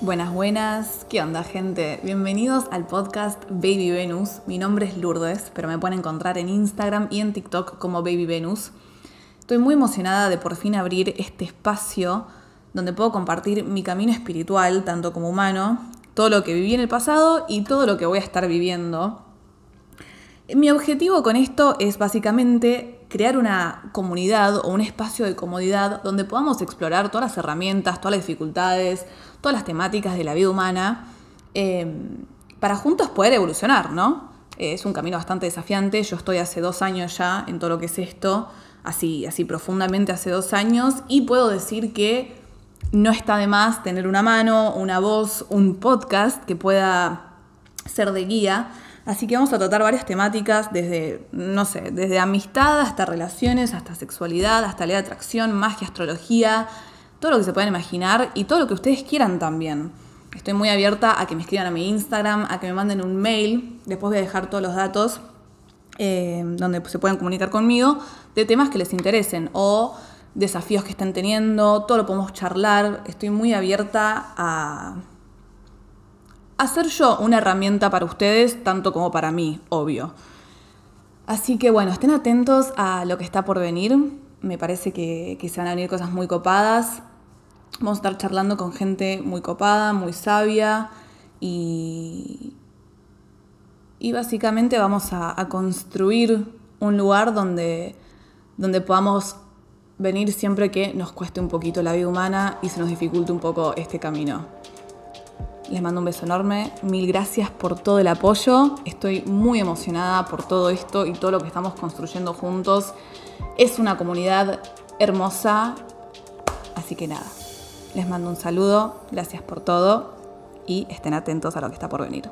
Buenas, buenas. ¿Qué onda, gente? Bienvenidos al podcast Baby Venus. Mi nombre es Lourdes, pero me pueden encontrar en Instagram y en TikTok como Baby Venus. Estoy muy emocionada de por fin abrir este espacio donde puedo compartir mi camino espiritual, tanto como humano, todo lo que viví en el pasado y todo lo que voy a estar viviendo. Mi objetivo con esto es básicamente crear una comunidad o un espacio de comodidad donde podamos explorar todas las herramientas, todas las dificultades, todas las temáticas de la vida humana, em, para juntos poder evolucionar, ¿no? Es un camino bastante desafiante. Yo estoy hace dos años ya en todo lo que es esto, así, así profundamente hace dos años, y puedo decir que no está de más tener una mano, una voz, un podcast que pueda ser de guía. Así que vamos a tratar varias temáticas desde, no sé, desde amistad hasta relaciones, hasta sexualidad, hasta ley de atracción, magia, astrología, todo lo que se puedan imaginar y todo lo que ustedes quieran también. Estoy muy abierta a que me escriban a mi Instagram, a que me manden un mail, después voy a dejar todos los datos eh, donde se puedan comunicar conmigo de temas que les interesen o desafíos que estén teniendo, todo lo podemos charlar. Estoy muy abierta a hacer yo una herramienta para ustedes, tanto como para mí, obvio. Así que bueno, estén atentos a lo que está por venir. Me parece que, que se van a venir cosas muy copadas. Vamos a estar charlando con gente muy copada, muy sabia y, y básicamente vamos a, construir un lugar donde, donde podamos venir siempre que nos cueste un poquito la vida humana y se nos dificulte un poco este camino. Les mando un beso enorme, mil gracias por todo el apoyo, estoy muy emocionada por todo esto y todo lo que estamos construyendo juntos. Es una comunidad hermosa, así que nada, les mando un saludo, gracias por todo y estén atentos a lo que está por venir.